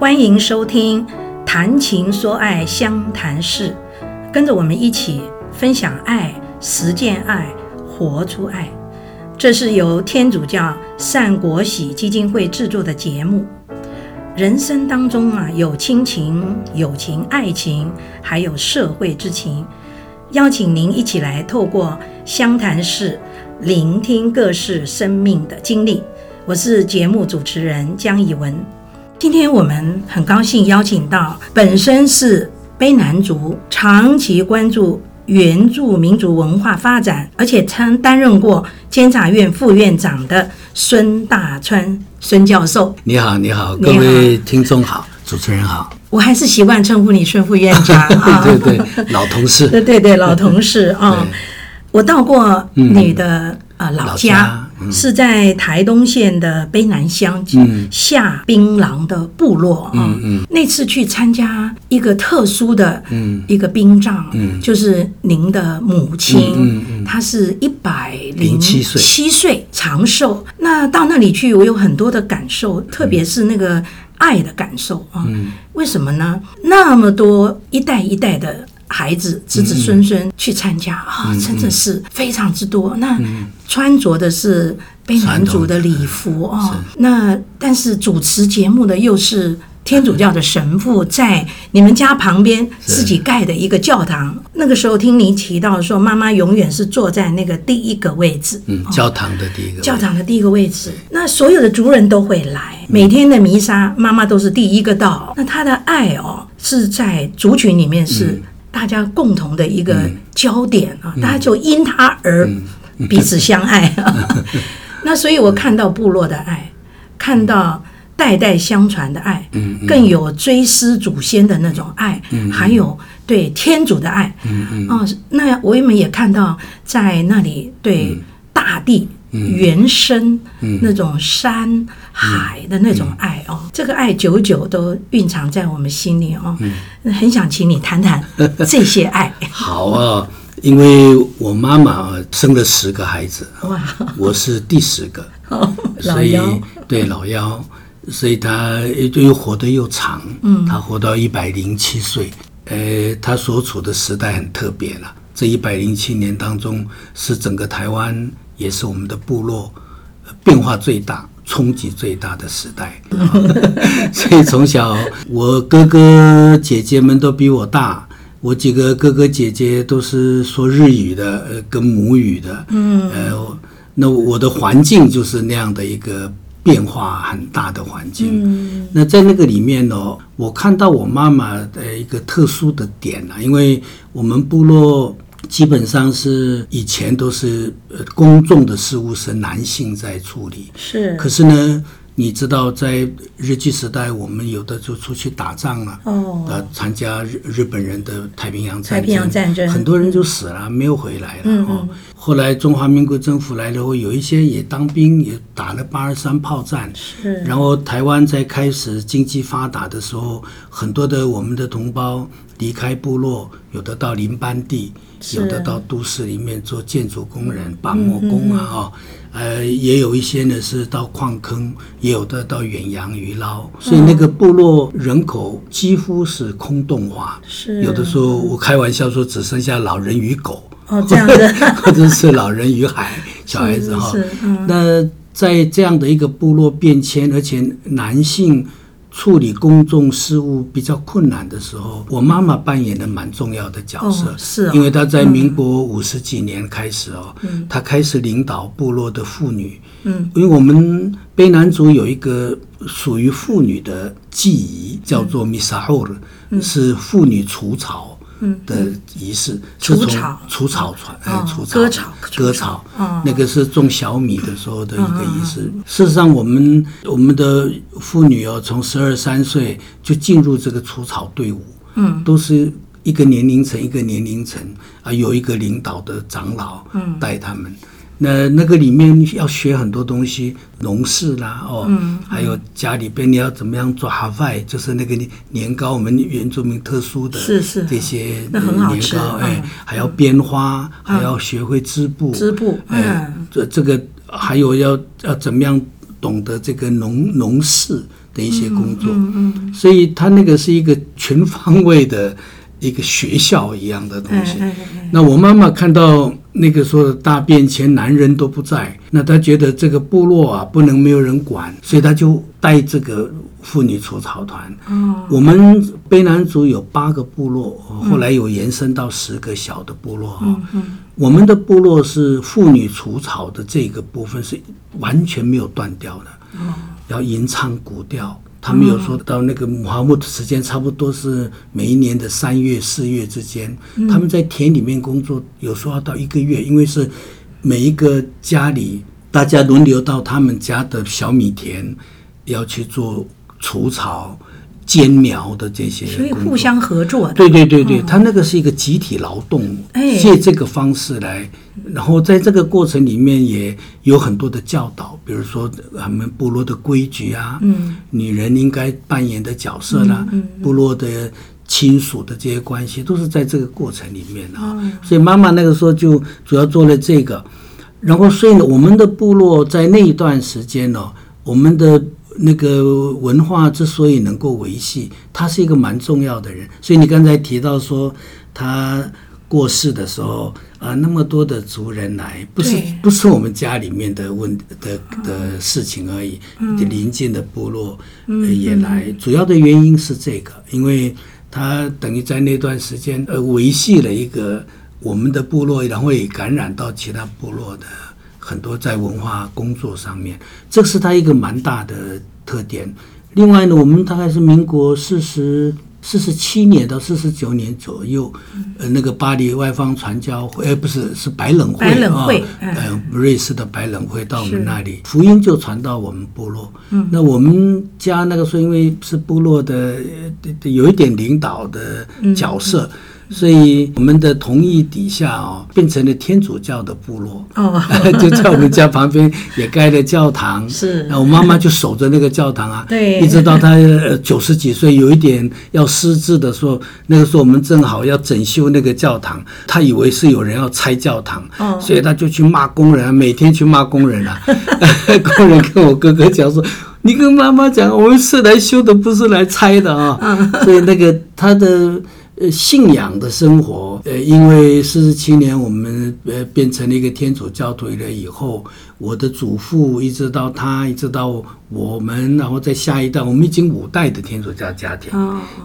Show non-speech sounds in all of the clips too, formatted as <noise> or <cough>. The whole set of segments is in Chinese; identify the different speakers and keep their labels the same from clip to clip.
Speaker 1: 欢迎收听《谈情说爱相谈室》，跟着我们一起分享爱、实践爱、活出爱。这是由天主教善国喜基金会制作的节目。人生当中啊，有亲情、友情、爱情，还有社会之情。邀请您一起来透过相谈室，聆听各式生命的经历。我是节目主持人江以文。今天我们很高兴邀请到本身是卑南族，长期关注原住民族文化发展，而且曾担任过监察院副院长的孙大川孙教授。
Speaker 2: 你好，你好，各位听众好，主持人好。
Speaker 1: 我还是习惯称呼你孙副院长 <laughs> 啊，
Speaker 2: 对对对，老同事，
Speaker 1: 对对对，老同事啊。我到过你的呃老家，是在台东县的卑南乡下槟榔的部落啊。那次去参加一个特殊的一个殡葬，就是您的母亲，她是一百零七岁，七岁长寿。那到那里去，我有很多的感受，特别是那个。爱的感受啊，为什么呢？那么多一代一代的孩子，子子孙孙去参加啊，真的是非常之多。那穿着的是卑南族的礼服啊，那但是主持节目的又是。天主教的神父在你们家旁边自己盖的一个教堂，那个时候听您提到说，妈妈永远是坐在那个第一个位置，
Speaker 2: 嗯，教堂的第一个，
Speaker 1: 教堂的第一个位置。那所有的族人都会来，每天的弥撒，妈妈都是第一个到。那她的爱哦，是在族群里面是大家共同的一个焦点啊，大家就因他而彼此相爱。<laughs> <laughs> 那所以我看到部落的爱，看到。代代相传的爱，更有追思祖先的那种爱，还有对天主的爱。哦，那我们也看到在那里对大地原生那种山海的那种爱哦，这个爱久久都蕴藏在我们心里哦。很想请你谈谈 <laughs> 这些爱。
Speaker 2: 好啊，因为我妈妈生了十个孩子，哇，我是第十个，所以对老幺。所以他又活得又长，嗯，他活到一百零七岁，呃，他所处的时代很特别了。这一百零七年当中，是整个台湾，也是我们的部落变化最大、冲击最大的时代。<laughs> 所以从小，我哥哥姐姐们都比我大，我几个哥哥姐姐都是说日语的，呃，跟母语的，嗯，呃，那我的环境就是那样的一个。变化很大的环境，嗯、那在那个里面呢，我看到我妈妈的一个特殊的点啊，因为我们部落基本上是以前都是呃公众的事务是男性在处理，是，可是呢。你知道，在日据时代，我们有的就出去打仗了，哦，呃，参加日日本人的太平洋战争，太平洋战争，很多人就死了，没有回来了。哦，后来中华民国政府来了后，有一些也当兵，也打了八二三炮战。是。然后台湾在开始经济发达的时候，很多的我们的同胞离开部落，有的到邻班地，有的到都市里面做建筑工人、板模工啊，哦。呃，也有一些呢是到矿坑，也有的到远洋渔捞，所以那个部落人口几乎是空洞化。是，有的时候我开玩笑说，只剩下老人与狗，哦，这样子，<laughs> 或者是老人与海，小孩子哈。那在这样的一个部落变迁，而且男性。处理公众事务比较困难的时候，我妈妈扮演的蛮重要的角色。是，因为她在民国五十几年开始哦，她开始领导部落的妇女。嗯，因为我们卑南族有一个属于妇女的祭仪，叫做米萨霍尔，是妇女除草。嗯的仪式，是从除草船，哎，除草。割草割草，那个是种小米的时候的一个仪式。事实上，我们我们的妇女哦，从十二三岁就进入这个除草队伍，嗯，都是一个年龄层一个年龄层啊，有一个领导的长老，嗯，带他们。那那个里面要学很多东西，农事啦，哦，还有家里边你要怎么样做哈饭，就是那个年糕，我们原住民特殊的是是这些年糕，哎，还要编花，嗯、还要学会织布，织布，哎，这这个还有要要怎么样懂得这个农农事的一些工作，嗯嗯嗯、所以他那个是一个全方位的一个学校一样的东西。那我妈妈看到那个说大变迁，男人都不在，那他觉得这个部落啊不能没有人管，所以他就带这个妇女除草团。我们卑南族有八个部落，后来有延伸到十个小的部落啊。我们的部落是妇女除草的这个部分是完全没有断掉的，要吟唱古调。他们有说到那个穆罕默德时间差不多是每一年的三月四月之间，他们在田里面工作，有时候要到一个月，因为是每一个家里大家轮流到他们家的小米田要去做除草。间苗的这些，
Speaker 1: 所以互相合作。
Speaker 2: 对对对对，他那个是一个集体劳动，借这个方式来，然后在这个过程里面也有很多的教导，比如说我们部落的规矩啊，嗯，女人应该扮演的角色啦，部落的亲属的这些关系，都是在这个过程里面啊。所以妈妈那个时候就主要做了这个，然后所以呢，我们的部落在那一段时间呢，我们的。那个文化之所以能够维系，他是一个蛮重要的人。所以你刚才提到说他过世的时候啊，那么多的族人来，不是不是我们家里面的问的的事情而已，邻近的部落也来。主要的原因是这个，因为他等于在那段时间呃维系了一个我们的部落，然后也感染到其他部落的。很多在文化工作上面，这是他一个蛮大的特点。另外呢，我们大概是民国四十四十七年到四十九年左右，呃，那个巴黎外方传教会，呃，不是，是白冷会啊，呃，瑞士的白冷会到我们那里，福音就传到我们部落。那我们家那个时候因为是部落的，有一点领导的角色。所以我们的同意底下哦，变成了天主教的部落哦，<laughs> 就在我们家旁边也盖了教堂。是，那我妈妈就守着那个教堂啊，对，一直到她九十几岁，有一点要失智的时候，那个时候我们正好要整修那个教堂，她以为是有人要拆教堂，哦，所以她就去骂工人，每天去骂工人啊。<laughs> 工人跟我哥哥讲说：“你跟妈妈讲，我们是来修的，不是来拆的啊。”所以那个他的。呃，信仰的生活，呃，因为四十七年我们呃变成了一个天主教徒了以后，我的祖父一直到他，一直到我们，然后在下一代，我们已经五代的天主教家庭，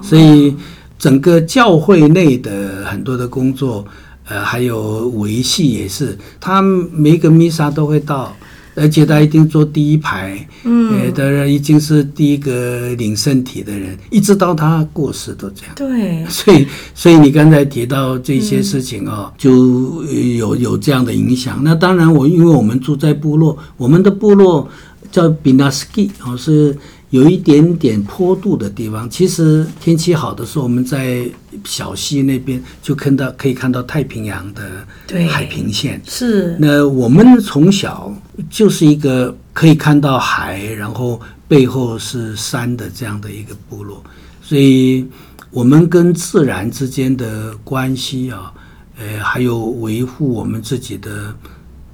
Speaker 2: 所以整个教会内的很多的工作，呃，还有维系也是，他每一个弥撒都会到。而且他一定坐第一排，嗯，当然已经是第一个领圣体的人，一直到他过世都这样。对，所以，所以你刚才提到这些事情啊，就有有这样的影响。那当然，我因为我们住在部落，我们的部落叫比纳斯基，哦是。有一点点坡度的地方，其实天气好的时候，我们在小溪那边就看到可以看到太平洋的海平线。是。那我们从小就是一个可以看到海，然后背后是山的这样的一个部落，所以我们跟自然之间的关系啊，呃，还有维护我们自己的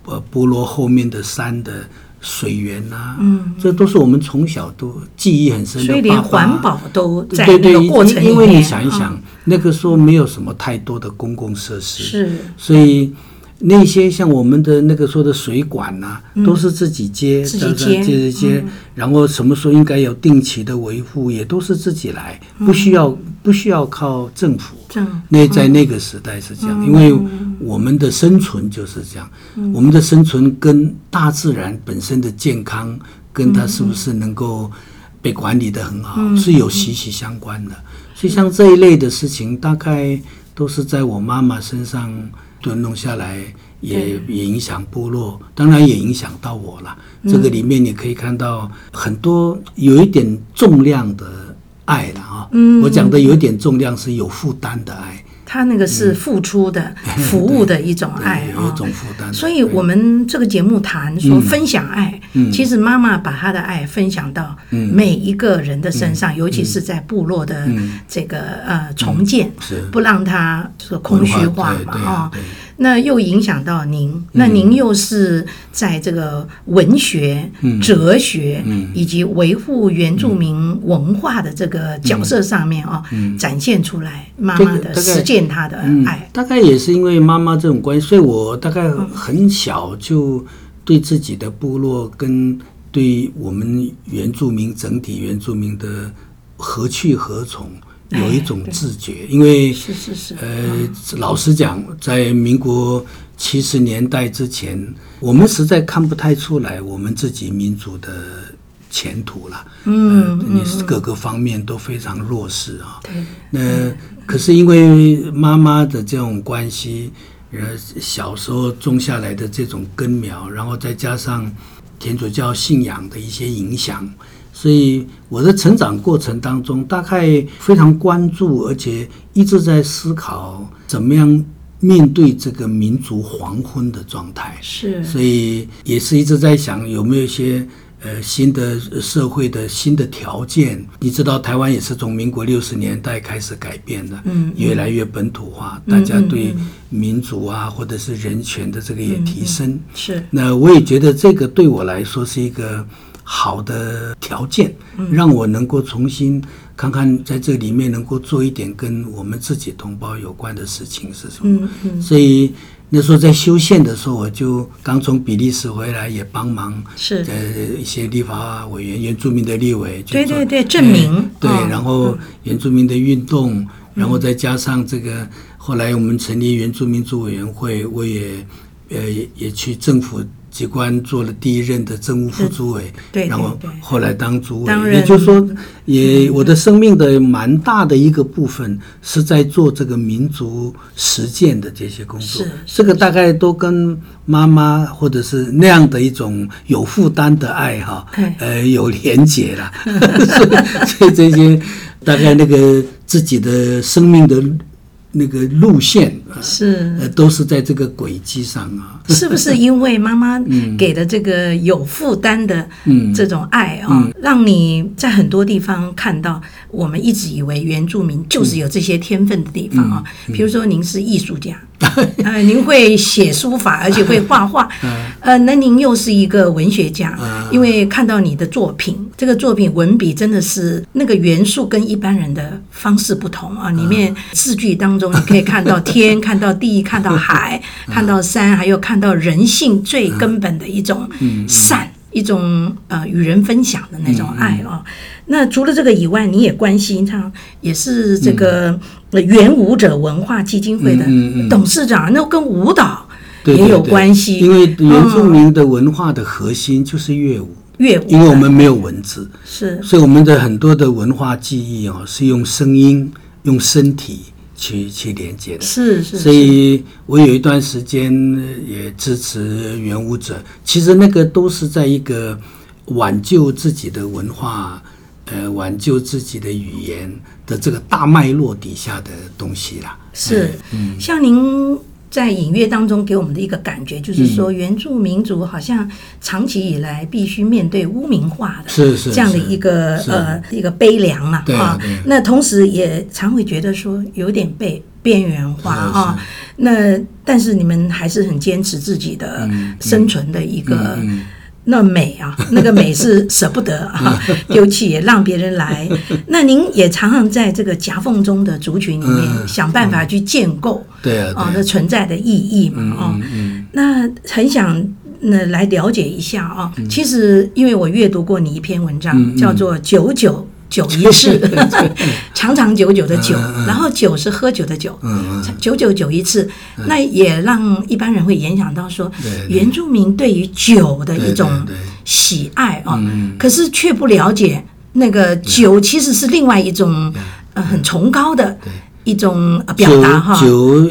Speaker 2: 呃部落后面的山的。水源呐、啊，嗯，这都是我们从小都记忆很深的。
Speaker 1: 所以连环保都在那个过程。
Speaker 2: 因为你想一想，嗯、那个时候没有什么太多的公共设施，是，所以那些像我们的那个说的水管呐、啊，嗯、都是自己接，自己接，接着接，嗯、然后什么时候应该有定期的维护，也都是自己来，不需要、嗯、不需要靠政府。嗯、那在那个时代是这样，嗯、因为。我们的生存就是这样，嗯、我们的生存跟大自然本身的健康，跟它是不是能够被管理得很好，嗯、是有息息相关的。所以像这一类的事情，大概都是在我妈妈身上都弄下来，也也影响部落，当然也影响到我了。这个里面你可以看到很多有一点重量的爱了啊。我讲的有一点重量是有负担的爱。
Speaker 1: 他那个是付出的、<laughs> 服务的一种爱啊，所以我们这个节目谈说分享爱，其实妈妈把她的爱分享到每一个人的身上，尤其是在部落的这个呃重建，不让它这个空虚化嘛啊。那又影响到您，那您又是在这个文学、哲学以及维护原住民文化的这个角色上面啊，展现出来妈妈的实践她的爱。
Speaker 2: 大概也是因为妈妈这种关系，所以我大概很小就对自己的部落跟对我们原住民整体原住民的何去何从。有一种自觉，因为是是是，呃，老实讲，在民国七十年代之前，我们实在看不太出来我们自己民族的前途了。嗯，你是各个方面都非常弱势啊。对。那可是因为妈妈的这种关系，呃，小时候种下来的这种根苗，然后再加上天主教信仰的一些影响。所以我的成长过程当中，大概非常关注，而且一直在思考怎么样面对这个民族黄昏的状态。是，所以也是一直在想有没有一些呃新的社会的新的条件。你知道，台湾也是从民国六十年代开始改变的，嗯，越来越本土化，大家对民族啊或者是人权的这个也提升。是，那我也觉得这个对我来说是一个。好的条件，让我能够重新看看，在这里面能够做一点跟我们自己同胞有关的事情是什么。所以那时候在修宪的时候，我就刚从比利时回来，也帮忙是。呃一些立法委员、原住民的立委，
Speaker 1: 对对对，证明。
Speaker 2: 对，然后原住民的运动，然后再加上这个后来我们成立原住民族委员会，我也呃也去政府。机关做了第一任的政务副主委，对，然后后来当主委，也就是说，也我的生命的蛮大的一个部分是在做这个民族实践的这些工作。这个大概都跟妈妈或者是那样的一种有负担的爱哈，呃，有连结了。<laughs> 所以这些大概那个自己的生命的。那个路线是呃，都是在这个轨迹上啊。
Speaker 1: 是不是因为妈妈 <laughs> 给的这个有负担的这种爱啊，嗯嗯、让你在很多地方看到我们一直以为原住民就是有这些天分的地方啊？比、如说，您是艺术家。<laughs> 呃，您会写书法，而且会画画，<laughs> 呃，那您又是一个文学家，因为看到你的作品，这个作品文笔真的是那个元素跟一般人的方式不同啊。里面字句当中，你可以看到天，<laughs> 看到地，看到海，看到山，还有看到人性最根本的一种善，一种呃与人分享的那种爱啊。那除了这个以外，你也关心他，也是这个原舞者文化基金会的董事长，那跟舞蹈也有关系。
Speaker 2: 因为原住民的文化的核心就是乐舞，乐舞，因为我们没有文字，是，所以我们的很多的文化记忆啊，是用声音、用身体去去连接的。是是。所以我有一段时间也支持原舞者，其实那个都是在一个挽救自己的文化。呃，挽救自己的语言的这个大脉络底下的东西啦，
Speaker 1: 是，嗯，像您在隐约当中给我们的一个感觉，就是说原住民族好像长期以来必须面对污名化的，是是这样的一个呃一个悲凉嘛，啊，那同时也常会觉得说有点被边缘化啊，那但是你们还是很坚持自己的生存的一个。那美啊，<laughs> 那个美是舍不得啊，<laughs> 丢弃也让别人来。那您也常常在这个夹缝中的族群里面想办法去建构，对啊，啊，那存在的意义嘛，啊，那很想那来了解一下啊。其实因为我阅读过你一篇文章，叫做《九九》。九一次，<laughs> 长长久久的久，然后酒是喝酒的酒，九九九一次，那也让一般人会联想到说，原住民对于酒的一种喜爱啊，可是却不了解那个酒其实是另外一种呃很崇高的一种表达哈。
Speaker 2: 酒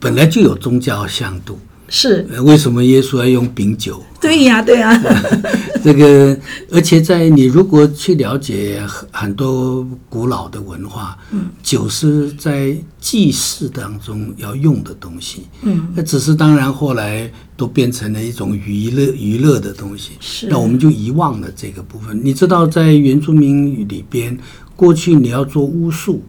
Speaker 2: 本来就有宗教向度。是，为什么耶稣要用饼酒？
Speaker 1: 对呀，对呀。<laughs>
Speaker 2: 这个，而且在你如果去了解很很多古老的文化，嗯，酒是在祭祀当中要用的东西，嗯，那只是当然后来都变成了一种娱乐娱乐的东西，是，那我们就遗忘了这个部分。你知道，在原住民语里边，过去你要做巫术。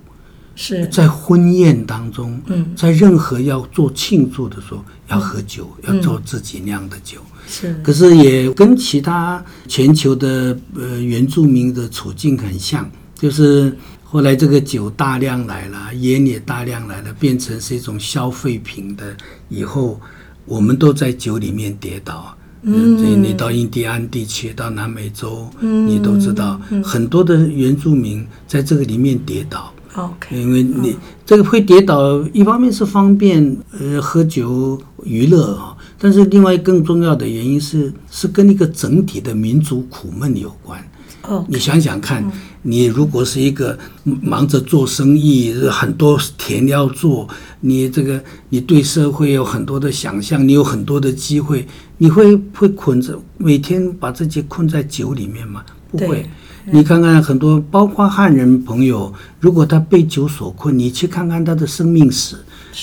Speaker 1: 是
Speaker 2: 在婚宴当中，嗯，在任何要做庆祝的时候要喝酒，嗯、要做自己酿的酒。
Speaker 1: 是，
Speaker 2: 可是也跟其他全球的呃原住民的处境很像，就是后来这个酒大量来了，烟也大量来了，变成是一种消费品的以后，我们都在酒里面跌倒。嗯，所以你到印第安地区，到南美洲，嗯，你都知道，嗯，很多的原住民在这个里面跌倒。
Speaker 1: OK，
Speaker 2: 因为你这个会跌倒，一方面是方便呃喝酒娱乐啊，但是另外更重要的原因是是跟一个整体的民族苦闷有关。
Speaker 1: 哦，
Speaker 2: 你想想看，你如果是一个忙着做生意，很多田要做，你这个你对社会有很多的想象，你有很多的机会，你会会捆着每天把自己困在酒里面吗？不会。你看看很多，包括汉人朋友，如果他被酒所困，你去看看他的生命史，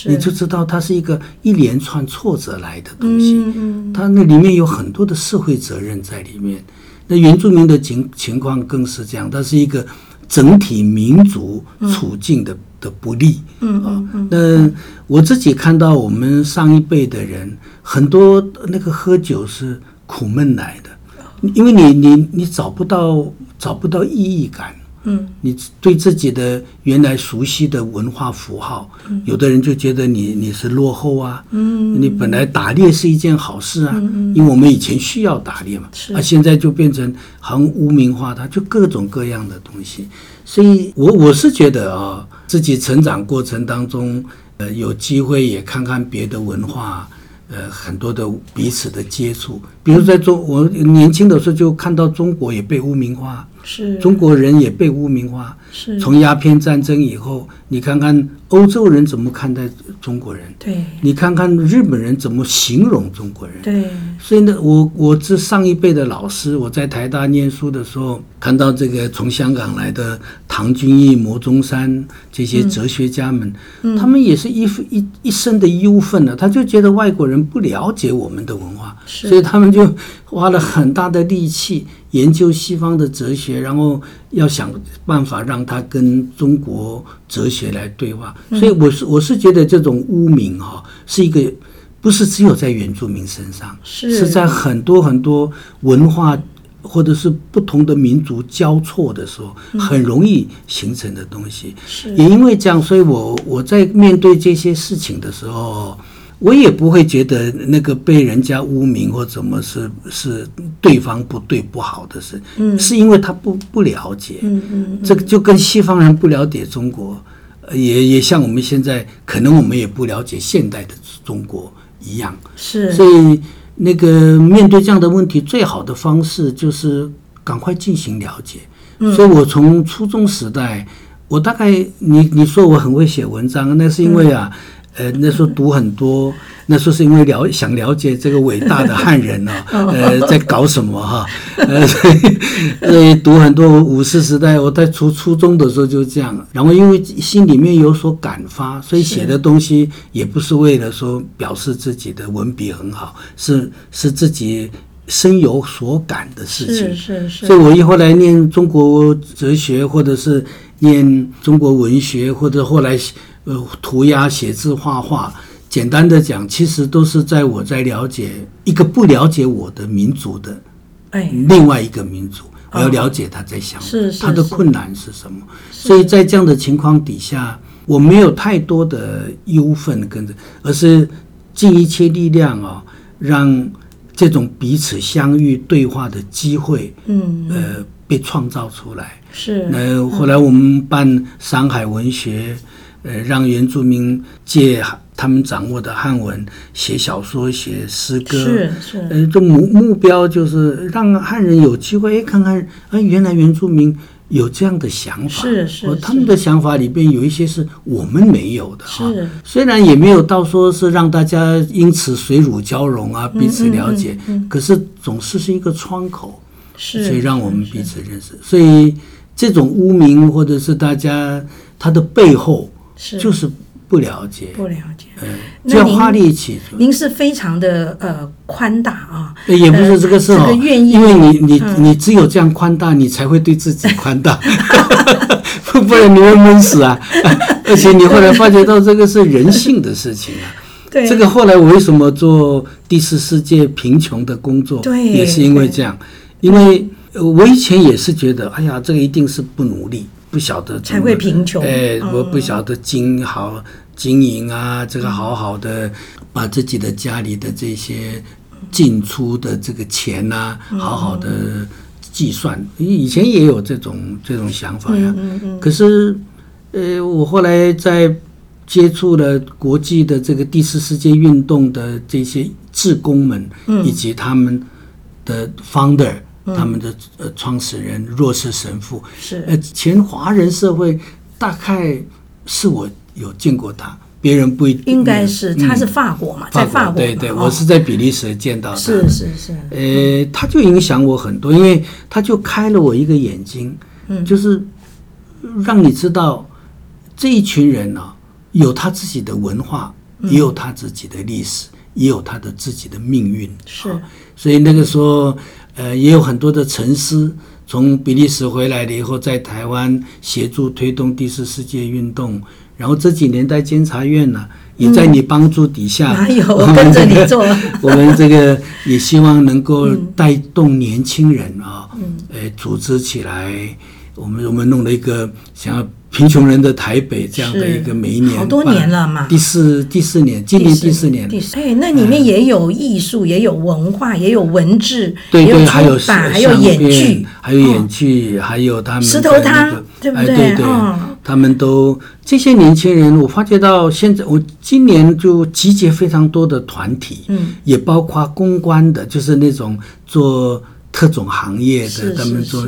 Speaker 2: 你就知道他是一个一连串挫折来的东西。嗯他那里面有很多的社会责任在里面。那原住民的情情况更是这样，它是一个整体民族处境的的不利。嗯嗯嗯。那我自己看到我们上一辈的人，很多那个喝酒是苦闷来的，因为你你你找不到找不到意义感。嗯，你对自己的原来熟悉的文化符号，嗯、有的人就觉得你你是落后啊。嗯，你本来打猎是一件好事啊，嗯、因为我们以前需要打猎嘛。是啊，现在就变成很污名化它，就各种各样的东西。所以我我是觉得啊，自己成长过程当中，呃，有机会也看看别的文化。呃，很多的彼此的接触，比如在中，我年轻的时候就看到中国也被污名化，
Speaker 1: 是
Speaker 2: 中国人也被污名化。
Speaker 1: 是
Speaker 2: 从鸦片战争以后，你看看欧洲人怎么看待中国人？
Speaker 1: 对，
Speaker 2: 你看看日本人怎么形容中国人？
Speaker 1: 对，
Speaker 2: 所以呢，我我是上一辈的老师，我在台大念书的时候，看到这个从香港来的唐君毅、牟中山这些哲学家们，嗯、他们也是一一一生的忧愤呢，他就觉得外国人不了解我们的文化，所以他们就花了很大的力气。<laughs> 研究西方的哲学，然后要想办法让他跟中国哲学来对话。所以我是我是觉得这种污名哈，是一个不是只有在原住民身上，是是在很多很多文化或者是不同的民族交错的时候，很容易形成的东西。是也因为这样，所以我我在面对这些事情的时候。我也不会觉得那个被人家污名或怎么是是对方不对不好的事，嗯，是因为他不不了解，嗯嗯，这个就跟西方人不了解中国，也也像我们现在可能我们也不了解现代的中国一样，
Speaker 1: 是，
Speaker 2: 所以那个面对这样的问题，最好的方式就是赶快进行了解。嗯，所以我从初中时代，我大概你你说我很会写文章，那是因为啊。呃，那时候读很多，那时候是因为了想了解这个伟大的汉人呢、啊，<laughs> 呃，在搞什么哈，呃，所 <laughs> 以所以读很多五四时代，我在初初中的时候就这样，然后因为心里面有所感发，所以写的东西也不是为了说表示自己的文笔很好，是是自己深有所感的事情，
Speaker 1: 是是是，
Speaker 2: 所以我以后来念中国哲学，或者是念中国文学，或者后来。呃，涂鸦、写字、画画，简单的讲，其实都是在我在了解一个不了解我的民族的，哎，另外一个民族，我要了解他在想，是他的困难是什么。所以在这样的情况底下，我没有太多的忧愤跟着，而是尽一切力量啊，让这种彼此相遇对话的机会，嗯，呃，被创造出来。
Speaker 1: 是。
Speaker 2: 那后来我们办山海文学。呃，让原住民借他们掌握的汉文写小说、写诗歌，
Speaker 1: 是是。
Speaker 2: 呃，这目目标就是让汉人有机会看看，哎，原来原住民有这样的想法，
Speaker 1: 是是。
Speaker 2: 他们的想法里边有一些是我们没有的哈。
Speaker 1: 是。
Speaker 2: 虽然也没有到说是让大家因此水乳交融啊，彼此了解，可是总是是一个窗口，
Speaker 1: 是。
Speaker 2: 所以让我们彼此认识。所以这种污名或者是大家他的背后。是就是不了解，
Speaker 1: 不了解，
Speaker 2: 嗯，就要花力气。
Speaker 1: 您是非常的呃宽大啊，
Speaker 2: 也不是这个事哦，
Speaker 1: 这个愿意，
Speaker 2: 因为你你你只有这样宽大，你才会对自己宽大。不 <laughs> 不然你会闷死啊！<laughs> 而且你后来发觉到这个是人性的事情啊。对，这个后来我为什么做第四世界贫穷的工作？对，也是因为这样。因为我以前也是觉得，哎呀，这个一定是不努力，不晓得
Speaker 1: 才会贫穷。
Speaker 2: 哎，我不晓得经好经营啊，这个好好的把自己的家里的这些进出的这个钱啊，好好的计算。以前也有这种这种想法呀。可是，呃，我后来在。接触了国际的这个第四世界运动的这些志工们，以及他们的 founder，他们的呃创始人若瑟神父，是呃前华人社会大概是我有见过他，别人不一定。
Speaker 1: 应该是他是法国嘛，在法国。
Speaker 2: 对对，我是在比利时见到他。
Speaker 1: 是是是。
Speaker 2: 呃，他就影响我很多，因为他就开了我一个眼睛，就是让你知道这一群人呢。有他自己的文化，也有他自己的历史，嗯、也有他的自己的命运。是，所以那个时候，呃，也有很多的沉思。从比利时回来了以后，在台湾协助推动第四世界运动。然后这几年在监察院呢、啊，也在你帮助底下，
Speaker 1: 哪有 <laughs> 我跟着你做？<laughs>
Speaker 2: 我们这个也希望能够带动年轻人啊，嗯，呃，组织起来。我们我们弄了一个想要。贫穷人的台北这样的一个每一年
Speaker 1: 好多年了嘛，
Speaker 2: 第四第四年，今年第四年。第四，
Speaker 1: 哎，那里面也有艺术，也有文化，也有文字，
Speaker 2: 对对，
Speaker 1: 还有还有演剧，
Speaker 2: 还有演剧，还有他们
Speaker 1: 石头汤，对不对？对对，
Speaker 2: 他们都这些年轻人，我发觉到现在，我今年就集结非常多的团体，嗯，也包括公关的，就是那种做。特种行业的，他们说，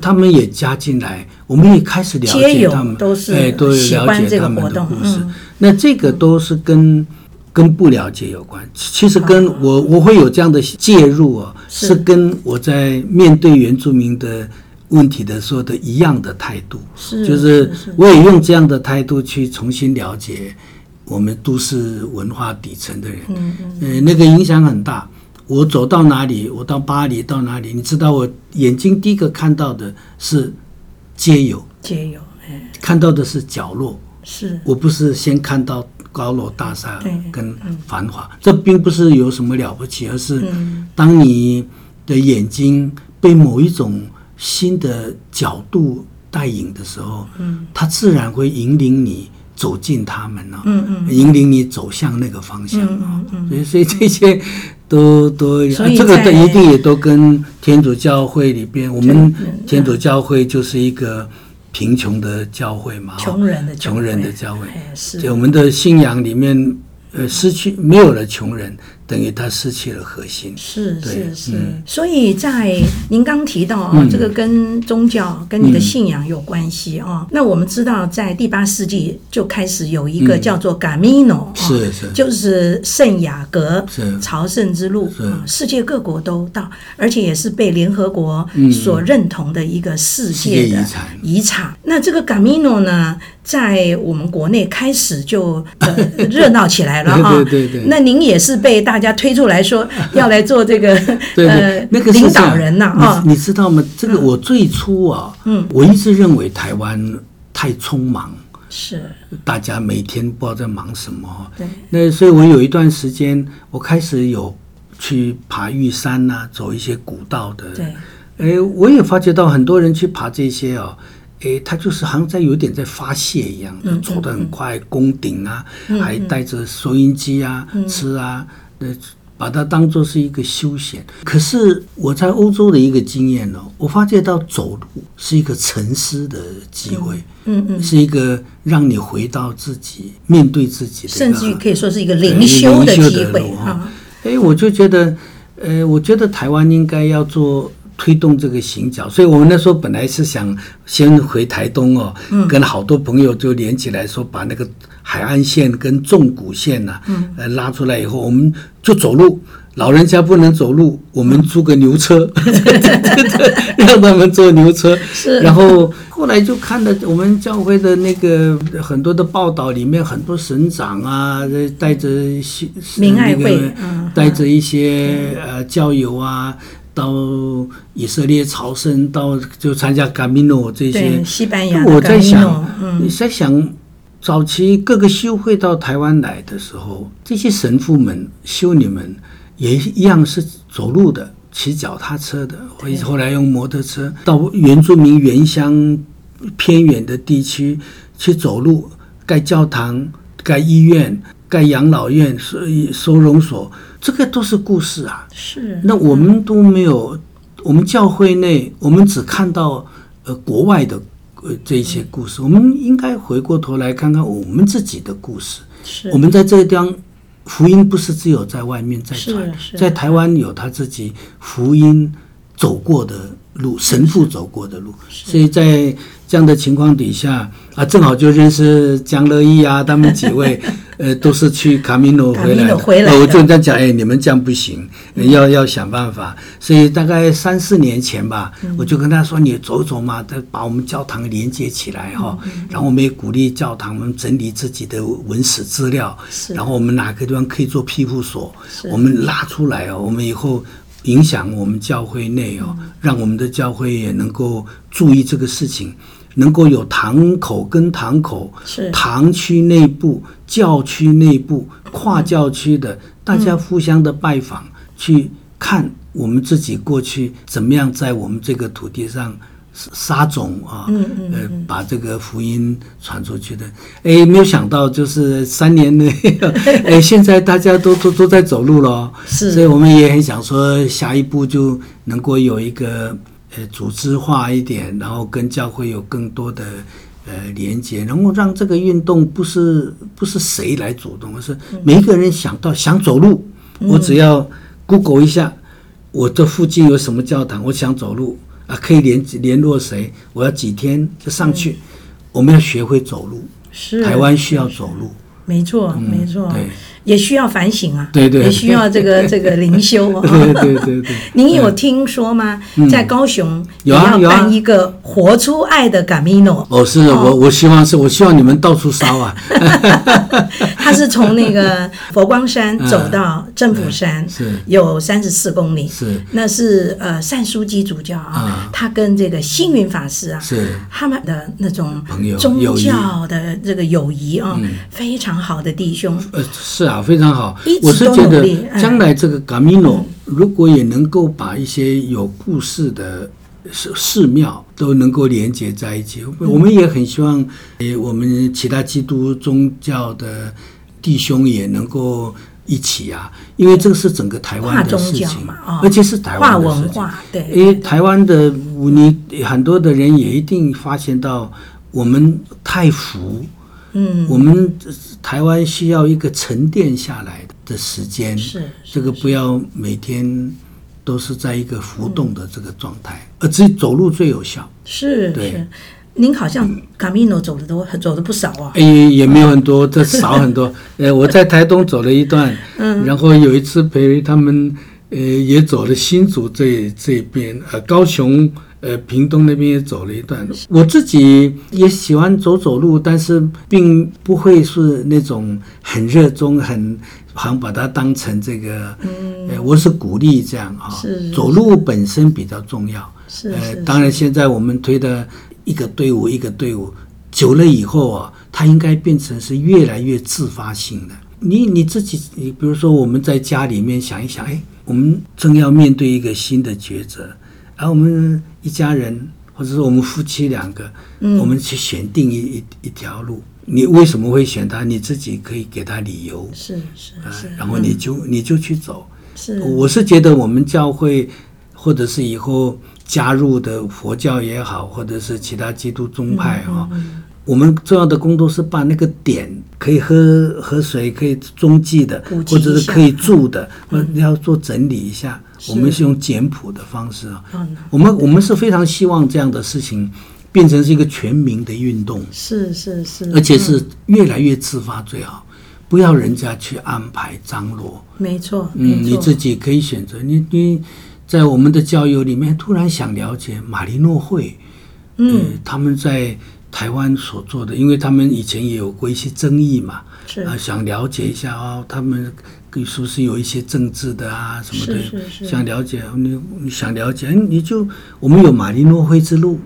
Speaker 2: 他们也加进来，我们也开始了解他们，哎，都了解他们的故事。那这个都是跟跟不了解有关。其实跟我我会有这样的介入哦，是跟我在面对原住民的问题的时候的一样的态度，是，就是我也用这样的态度去重新了解我们都市文化底层的人，嗯嗯，那个影响很大。我走到哪里，我到巴黎到哪里，你知道我眼睛第一个看到的是街友，
Speaker 1: 街友，哎，
Speaker 2: 看到的是角落，
Speaker 1: 是。
Speaker 2: 我不是先看到高楼大厦跟繁华，这并不是有什么了不起，而是当你的眼睛被某一种新的角度带引的时候，嗯，它自然会引领你。走进他们了，嗯嗯，引领你走向那个方向，嗯嗯，所以所以这些都都，这个的一定也都跟天主教会里边，我们天主教会就是一个贫穷的教会嘛，
Speaker 1: 穷人的
Speaker 2: 穷人的教会，是，我们的信仰里面，呃，失去没有了穷人。等于他失去了核心，
Speaker 1: 是是是，所以在您刚提到啊，这个跟宗教跟你的信仰有关系啊。那我们知道，在第八世纪就开始有一个叫做 Camino，
Speaker 2: 是是，
Speaker 1: 就是圣雅各朝圣之路啊，世界各国都到，而且也是被联合国所认同的一个世界的遗产。那这个 Camino 呢，在我们国内开始就 <laughs> 热闹起来了啊。对对对，那您也是被大大家推出来说 <laughs> 要来做这个呃那个领导人呐啊，
Speaker 2: 你知道吗？这个我最初啊，嗯，我一直认为台湾太匆忙，是。大家每天不知道在忙什么。对，那所以我有一段时间，我开始有去爬玉山呐，走一些古道的。对，哎，我也发觉到很多人去爬这些哦，哎，他就是好像在有点在发泄一样，走得很快，攻顶啊，还带着收音机啊，吃啊。呃，把它当做是一个休闲。可是我在欧洲的一个经验呢，我发觉到走路是一个沉思的机会，嗯嗯，是一个让你回到自己、面对自己的，
Speaker 1: 甚至于可以说是一个灵修的机会哈。
Speaker 2: 哎，我就觉得，呃，我觉得台湾应该要做推动这个行脚，所以我们那时候本来是想先回台东哦，跟好多朋友就连起来说把那个。海岸线跟纵谷线呐、啊，呃，拉出来以后，我们就走路。老人家不能走路，我们租个牛车，<laughs> 让他们坐牛车。是。然后后来就看到我们教会的那个很多的报道里面，很多省长啊，带着些
Speaker 1: 明爱会，嗯，
Speaker 2: 带着一些呃教友啊。到以色列朝圣，到就参加卡米诺这些。
Speaker 1: 西班牙。
Speaker 2: 我在想，嗯、你在想，早期各个修会到台湾来的时候，这些神父们、修女们也一样是走路的，骑脚踏车的，或者后来用摩托车到原住民原乡偏远的地区去走路，盖教堂、盖医院。盖养老院、收收容所，这个都是故事啊。
Speaker 1: 是。
Speaker 2: 那我们都没有，我们教会内，我们只看到呃国外的呃这些故事。我们应该回过头来看看我们自己的故事。
Speaker 1: 是。
Speaker 2: 我们在这个地方，福音不是只有在外面在传，在台湾有他自己福音走过的路，神父走过的路。所以在这样的情况底下啊，正好就认识江乐意啊，<laughs> 他们几位。呃，都是去卡米诺回来的，
Speaker 1: 回来的
Speaker 2: 我就在讲，哎，你们这样不行，要要想办法。所以大概三四年前吧，嗯、我就跟他说，你走走嘛，把我们教堂连接起来哈。然后我们也鼓励教堂们整理自己的文史资料，是然后我们哪个地方可以做庇护所，是我们拉出来哦，我们以后影响我们教会内哦，嗯、让我们的教会也能够注意这个事情。能够有堂口跟堂口，是堂区内部、教区内部、跨教区的，大家互相的拜访，嗯、去看我们自己过去怎么样在我们这个土地上撒种啊，嗯嗯嗯呃，把这个福音传出去的。哎，没有想到就是三年内，<laughs> 哎，现在大家都都都在走路了，是，所以我们也很想说，下一步就能够有一个。呃，组织化一点，然后跟教会有更多的呃连接，然后让这个运动不是不是谁来主动，而是每一个人想到想走路，嗯、我只要 Google 一下，我这附近有什么教堂，我想走路啊，可以联联络谁，我要几天就上去。嗯、我们要学会走路，是台湾需要走路，
Speaker 1: 没错，
Speaker 2: 没错。
Speaker 1: 也需要反省啊，
Speaker 2: 对对，
Speaker 1: 也需要这个 <laughs> 这个灵修啊。
Speaker 2: 对对对对。<laughs>
Speaker 1: 您有听说吗？在高雄也要办一个活出爱的 Camino。
Speaker 2: 哦，是我我希望是我希望你们到处烧啊。<laughs>
Speaker 1: 他是从那个佛光山走到政府山，是有三十四公里。是，那是呃善书记主教啊，他跟这个星云法师啊，是他们的那种宗教的这个友谊啊，非常好的弟兄。
Speaker 2: 呃，是啊。非常好，我是觉得将来这个卡米诺如果也能够把一些有故事的寺寺庙都能够连接在一起，我们也很希望，诶，我们其他基督宗教的弟兄也能够一起啊，因为这个是整个台湾的事情嘛，而且是台湾的事情，对，因为台湾的你很多的人也一定发现到我们太浮。嗯，我们台湾需要一个沉淀下来的时间，是这个不要每天都是在一个浮动的这个状态，而只走路最有效。
Speaker 1: 是，对是，您好像卡米诺走的都走的不少啊。
Speaker 2: 也，也没有很多，这少很多。<laughs> 呃，我在台东走了一段，嗯，然后有一次陪他们，呃，也走了新竹这这边，呃，高雄。呃，屏东那边也走了一段路，我自己也喜欢走走路，但是并不会是那种很热衷、很好像把它当成这个。嗯，呃，我是鼓励这样啊，是走路本身比较重要。是，呃，当然现在我们推的一个队伍一个队伍久了以后啊，它应该变成是越来越自发性的。你你自己，你比如说我们在家里面想一想，哎，我们正要面对一个新的抉择。而我们一家人，或者是我们夫妻两个，嗯、我们去选定一一一条路，你为什么会选它？你自己可以给他理由，是是是，然后你就、嗯、你就去走。是，我是觉得我们教会，或者是以后加入的佛教也好，或者是其他基督宗派哈。嗯嗯嗯我们重要的工作是把那个点可以喝喝水、可以中继的，或者是可以住的，嗯、要做整理一下。是我们是用简朴的方式啊，嗯、我们我们是非常希望这样的事情变成是一个全民的运动，
Speaker 1: 是是是，
Speaker 2: 而且是越来越自发最好，不要人家去安排张罗。
Speaker 1: 没错，
Speaker 2: 嗯，你自己可以选择。你你在我们的交友里面突然想了解马利诺会，嗯，他们在。台湾所做的，因为他们以前也有过一些争议嘛，是啊，想了解一下啊、哦，他们是不是有一些政治的啊什么的？
Speaker 1: 是是是
Speaker 2: 想了解你，你想了解，你就我们有马利诺会之路。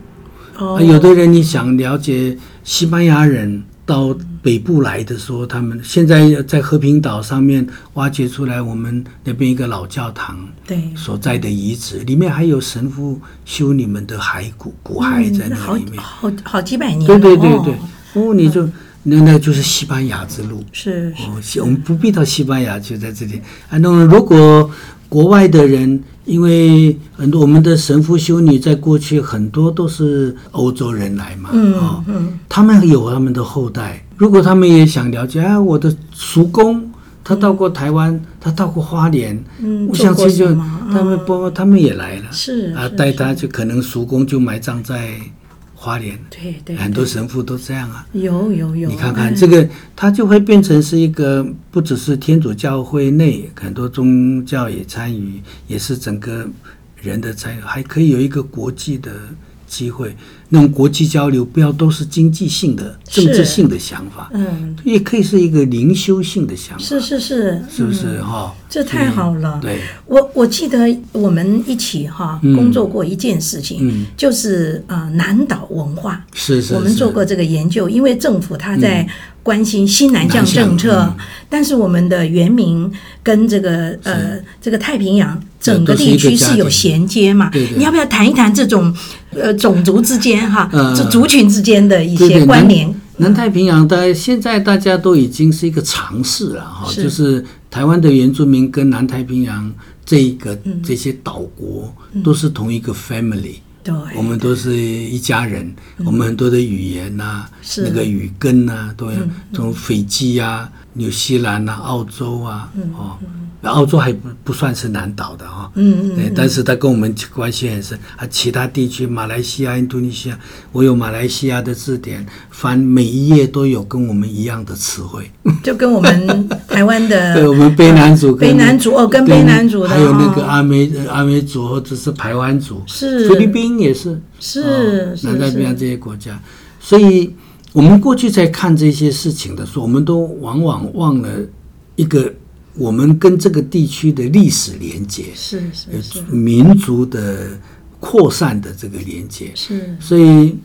Speaker 1: 哦、
Speaker 2: 啊，有的人你想了解西班牙人到北部来的时候，他们现在在和平岛上面挖掘出来，我们那边一个老教堂
Speaker 1: 对
Speaker 2: 所在的遗址，里面还有神父修你们的骸骨骨骸在那里面，
Speaker 1: 嗯、好好，好几百年。
Speaker 2: 对对对对，哦，你就。那那就是西班牙之路，
Speaker 1: 是，
Speaker 2: 是。哦，我们不必到西班牙，就在这里。啊，那么如果国外的人，因为很多我们的神父修女在过去很多都是欧洲人来嘛，
Speaker 1: 嗯
Speaker 2: 哦、
Speaker 1: 嗯，
Speaker 2: 他们有他们的后代。如果他们也想了解，啊，我的叔公他到过台湾，嗯、他到过花莲，
Speaker 1: 嗯，
Speaker 2: 我想这就他们不，
Speaker 1: 嗯、
Speaker 2: 他们也来了，
Speaker 1: 是
Speaker 2: 啊，带他就可能叔公就埋葬在。花莲，
Speaker 1: 对对，
Speaker 2: 很多神父都这样啊。
Speaker 1: 有有有，
Speaker 2: 你看看这个，它就会变成是一个，不只是天主教会内很多宗教也参与，也是整个人的参与，还可以有一个国际的机会。那种国际交流，不要都是经济性的、政治性的想法，
Speaker 1: 嗯，
Speaker 2: 也可以是一个灵修性的想法，
Speaker 1: 是是是，
Speaker 2: 是不是？哈？
Speaker 1: 这太好了。
Speaker 2: 对，
Speaker 1: 我我记得我们一起哈工作过一件事情，就是呃南岛文化，
Speaker 2: 是是，
Speaker 1: 我们做过这个研究，因为政府他在关心新南向政策，但是我们的原民跟这个呃这个太平洋整个地区是有衔接嘛？你要不要谈一谈这种呃种族之间？哈，这族群之间的一些关联。
Speaker 2: 呃、南，南太平洋的现在大家都已经是一个常识了哈，是就是台湾的原住民跟南太平洋这一个、嗯、这些岛国都是同一个 family，
Speaker 1: 对，
Speaker 2: 我们都是一家人，嗯、我们很多的语言呐、啊，那个语根呐、啊，都有，
Speaker 1: 嗯、
Speaker 2: 从斐济啊、纽西兰啊、澳洲啊，
Speaker 1: 嗯、
Speaker 2: 哦。澳洲还不不算是南岛的哈，
Speaker 1: 嗯嗯，
Speaker 2: 但是它跟我们关系很深啊。其他地区，马来西亚、印度尼西亚，我有马来西亚的字典，翻每一页都有跟我们一样的词汇，<laughs>
Speaker 1: 就跟我们台湾的，<laughs>
Speaker 2: 对，我们卑南族、<laughs>
Speaker 1: 卑南族哦，跟卑南族的，
Speaker 2: 还有那个阿美阿美族或者是排湾族，
Speaker 1: 是
Speaker 2: 菲律宾也是，
Speaker 1: 是
Speaker 2: 南太平洋这些国家，所以我们过去在看这些事情的时候，我们都往往忘了一个。我们跟这个地区的历史连接
Speaker 1: 是是是。
Speaker 2: 民族的扩散的这个连接
Speaker 1: 是，
Speaker 2: 所以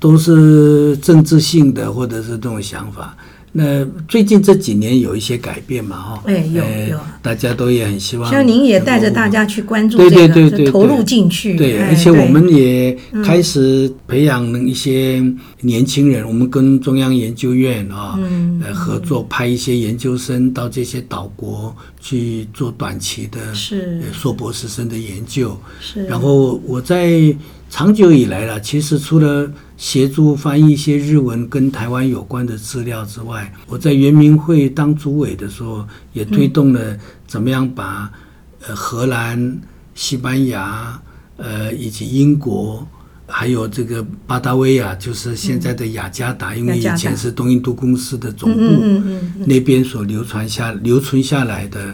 Speaker 2: 都是政治性的或者是这种想法。那最近这几年有一些改变嘛，哈，
Speaker 1: 哎，有有，
Speaker 2: 大家都也很希望。
Speaker 1: 像您也带着大家去关注这个，
Speaker 2: 对对对对，
Speaker 1: 投入进去。
Speaker 2: 对，而且我们也开始培养一些年轻人，我们跟中央研究院啊，呃，合作派一些研究生到这些岛国去做短期的硕博士生的研究。
Speaker 1: 是。
Speaker 2: 然后我在长久以来了，其实除了。协助翻译一些日文跟台湾有关的资料之外，我在圆明会当主委的时候，也推动了怎么样把呃荷兰、西班牙、呃以及英国，还有这个巴达维亚，就是现在的雅加达，因为以前是东印度公司的总部，那边所流传下留存下来的，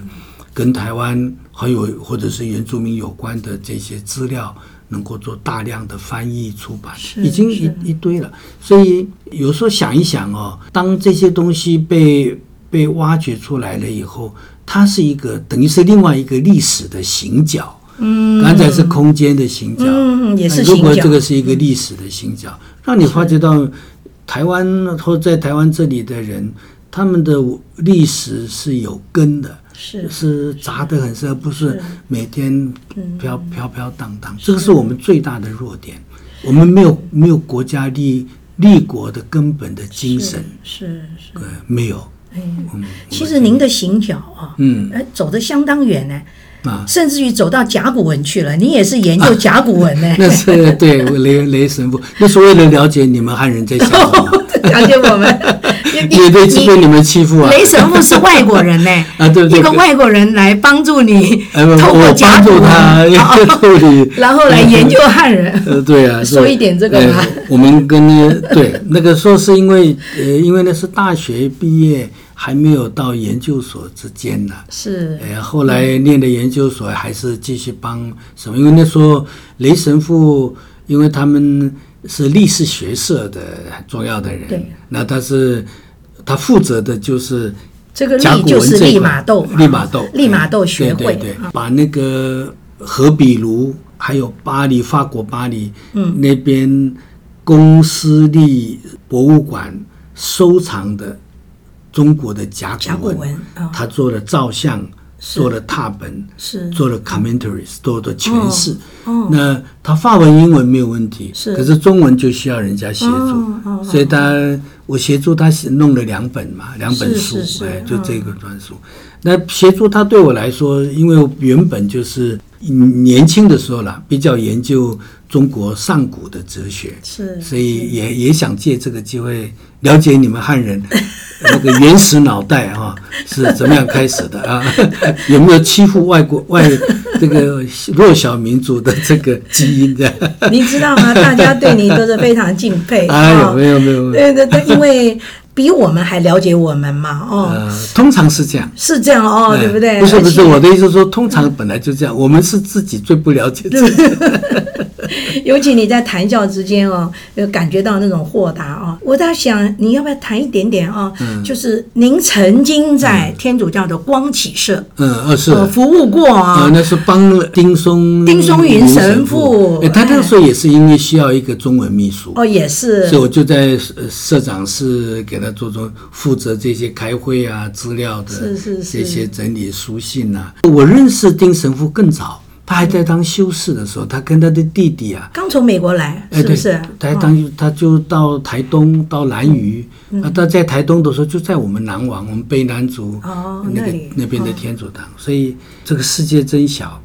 Speaker 2: 跟台湾还有或者是原住民有关的这些资料。能够做大量的翻译出版，已经一一堆了。所以有时候想一想哦，当这些东西被被挖掘出来了以后，它是一个等于是另外一个历史的行脚。嗯，刚才是空间的行脚，
Speaker 1: 嗯，也是
Speaker 2: 行脚。如果这个是一个历史的行脚，让你发觉到台湾或在台湾这里的人，他们的历史是有根的。
Speaker 1: 是
Speaker 2: 是扎得很深，而不是每天飘飘飘荡荡。这个是我们最大的弱点。我们没有没有国家立立国的根本的精神，
Speaker 1: 是是，
Speaker 2: 对，没有。
Speaker 1: 嗯，其实您的行脚啊，嗯，走得相当远呢，啊，甚至于走到甲骨文去了。你也是研究甲骨文呢？<laughs>
Speaker 2: 那是对雷雷神父，那是为了了解你们汉人在想什么，<laughs>
Speaker 1: 了解我们。<laughs>
Speaker 2: 也对，被你们欺负啊！
Speaker 1: 雷神父是外国人呢，
Speaker 2: 啊，对对，
Speaker 1: 一个外国人来帮助你，
Speaker 2: 透过甲骨文，
Speaker 1: 然后来研究汉人。
Speaker 2: 呃，对啊，
Speaker 1: 说一点这个吧。
Speaker 2: 我们跟对那个说是因为呃，因为那是大学毕业还没有到研究所之间呢。
Speaker 1: 是。
Speaker 2: 呃，后来念的研究所还是继续帮什么？因为那时候雷神父，因为他们。是历史学社的很重要的人，对，那他是他负责的就是
Speaker 1: 这个利就是利马窦，
Speaker 2: 利马窦，
Speaker 1: 利马窦学会，
Speaker 2: 对对对，把那个荷比卢还有巴黎，法国巴黎，嗯，那边公司立博物馆收藏的中国的甲骨文，他做了造像。做了拓本，是。做了 commentaries，做的诠释。那他法文、英文没有问题，是。可是中文就需要人家协助，所以他我协助他弄了两本嘛，两本书，哎，就这个专书。那协助他对我来说，因为原本就是年轻的时候啦，比较研究中国上古的哲学，是，所以也也想借这个机会了解你们汉人。<laughs> 那个原始脑袋啊，是怎么样开始的啊？<laughs> 有没有欺负外国外这个弱小民族的这个基因的？
Speaker 1: 您知道吗？大家对你都是非常敬佩。<laughs>
Speaker 2: 哎呦，没有没有。
Speaker 1: 对对对，因为比我们还了解我们嘛，哦。
Speaker 2: 通常是这样。
Speaker 1: 是这样哦，对不对？
Speaker 2: 不是不是，我的意思是说，通常本来就这样，我们是自己最不了解自己。<laughs> <laughs>
Speaker 1: 尤其你在谈笑之间哦，有感觉到那种豁达哦。我在想，你要不要谈一点点哦？嗯，就是您曾经在天主教的光启社，
Speaker 2: 嗯，呃，是
Speaker 1: 服务过啊。
Speaker 2: 那是帮了丁松 <laughs>
Speaker 1: 丁松云神父，
Speaker 2: 他那个时候也是因为需要一个中文秘书
Speaker 1: 哦，也是，
Speaker 2: 所以我就在社长室给他做做负责这些开会啊、资料的，是是是，这些整理书信啊。我认识丁神父更早。他还在当修士的时候，他跟他的弟弟啊，
Speaker 1: 刚从美国来，是不是？
Speaker 2: 他还当他就到台东到兰屿，啊，他在台东的时候就在我们南王，我们卑南族那个那边的天主堂，所以这个世界真小。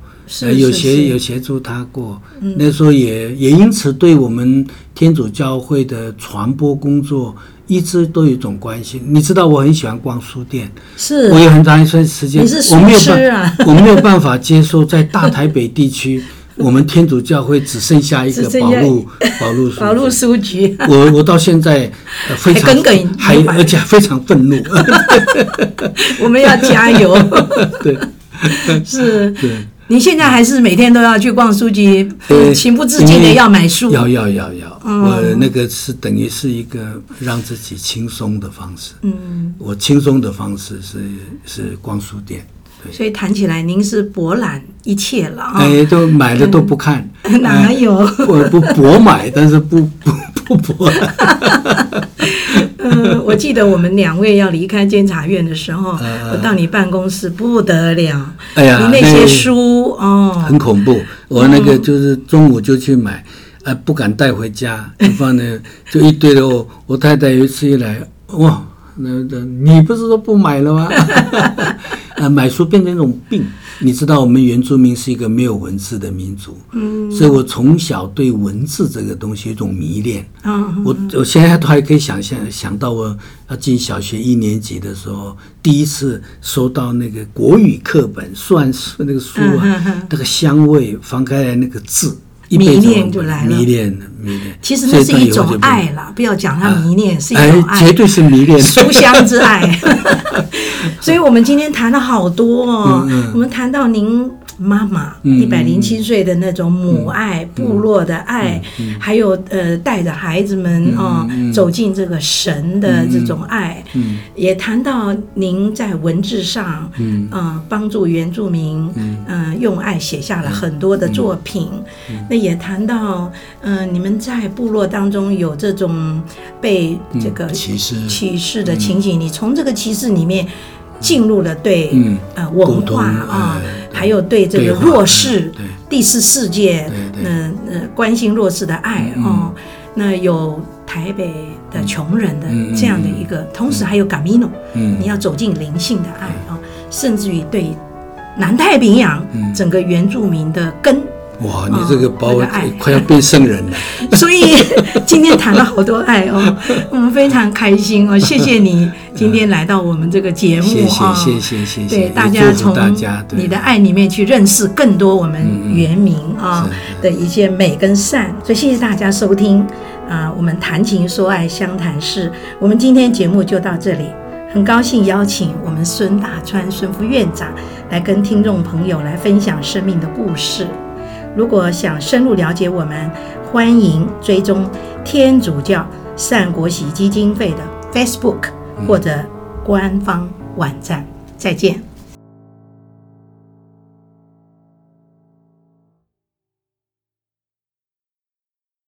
Speaker 2: 有协有协助他过，那时候也也因此对我们天主教会的传播工作。一直都有一种关心，你知道我很喜欢逛书店，
Speaker 1: 是，
Speaker 2: 我有很长一段时间，
Speaker 1: 你是书痴啊，<laughs>
Speaker 2: 我没有办法接受在大台北地区，<laughs> 我们天主教会只剩下一个保路保禄书
Speaker 1: 保路书局，
Speaker 2: 我我到现在 <laughs> 非常
Speaker 1: 耿耿
Speaker 2: 还而且非常愤怒，
Speaker 1: 我们要加油，
Speaker 2: 对，
Speaker 1: 是，对。你现在还是每天都要去逛书局，情不自禁的要买书。
Speaker 2: 要要要要，我那个是等于是一个让自己轻松的方式。嗯，我轻松的方式是是逛书店。对，
Speaker 1: 所以谈起来，您是博览一切了啊！
Speaker 2: 哎，都买的都不看，<laughs>
Speaker 1: 哪有？
Speaker 2: 我不博买，但是不不 <laughs> 不博。
Speaker 1: 嗯，我记得我们两位要离开监察院的时候，我到你办公室不得了。哎呀，你那些书哦，
Speaker 2: 很恐怖。我那个就是中午就去买，呃，不敢带回家，就放那，就一堆的哦。我太太有一次一来，哇，那那你不是说不买了吗？呃，<laughs> 买书变成一种病。你知道我们原住民是一个没有文字的民族，嗯，所以我从小对文字这个东西有一种迷恋。嗯，我我现在都还可以想象想到我要进小学一年级的时候，第一次收到那个国语课本，算是那个书啊，那个香味，翻开来那个字。
Speaker 1: 迷恋就来了，
Speaker 2: 迷恋，迷恋。
Speaker 1: 其实那是一种爱啦，不要讲它迷恋，是一种爱，
Speaker 2: 绝对是迷恋，<laughs>
Speaker 1: 书香之爱。<laughs> 所以我们今天谈了好多哦，我们谈到您。妈妈一百零七岁的那种母爱、部落的爱，还有呃带着孩子们啊走进这个神的这种爱，也谈到您在文字上，嗯。帮助原住民，嗯。用爱写下了很多的作品，那也谈到嗯你们在部落当中有这种被这个
Speaker 2: 歧视。
Speaker 1: 歧视的情景，你从这个歧视里面。进入了对呃文化啊，还有对这个弱势、第四世界，嗯呃关心弱势的爱哦，那有台北的穷人的这样的一个，同时还有 Gamino，你要走进灵性的爱啊，甚至于对南太平洋整个原住民的根。
Speaker 2: 哇，你这个把我快要变圣人了。<laughs>
Speaker 1: 所以今天谈了好多爱哦，<laughs> 我们非常开心哦，谢谢你 <laughs> 今天来到我们这个节目哈，
Speaker 2: 谢谢谢谢谢谢，
Speaker 1: 对大家从你的爱里面去认识更多我们原名啊的一些美跟善，所以谢谢大家收听啊，我们谈情说爱相谈室，我们今天节目就到这里，很高兴邀请我们孙大川孙副院长来跟听众朋友来分享生命的故事。如果想深入了解我们，欢迎追踪天主教善国喜基金会的 Facebook 或者官方网站，再见。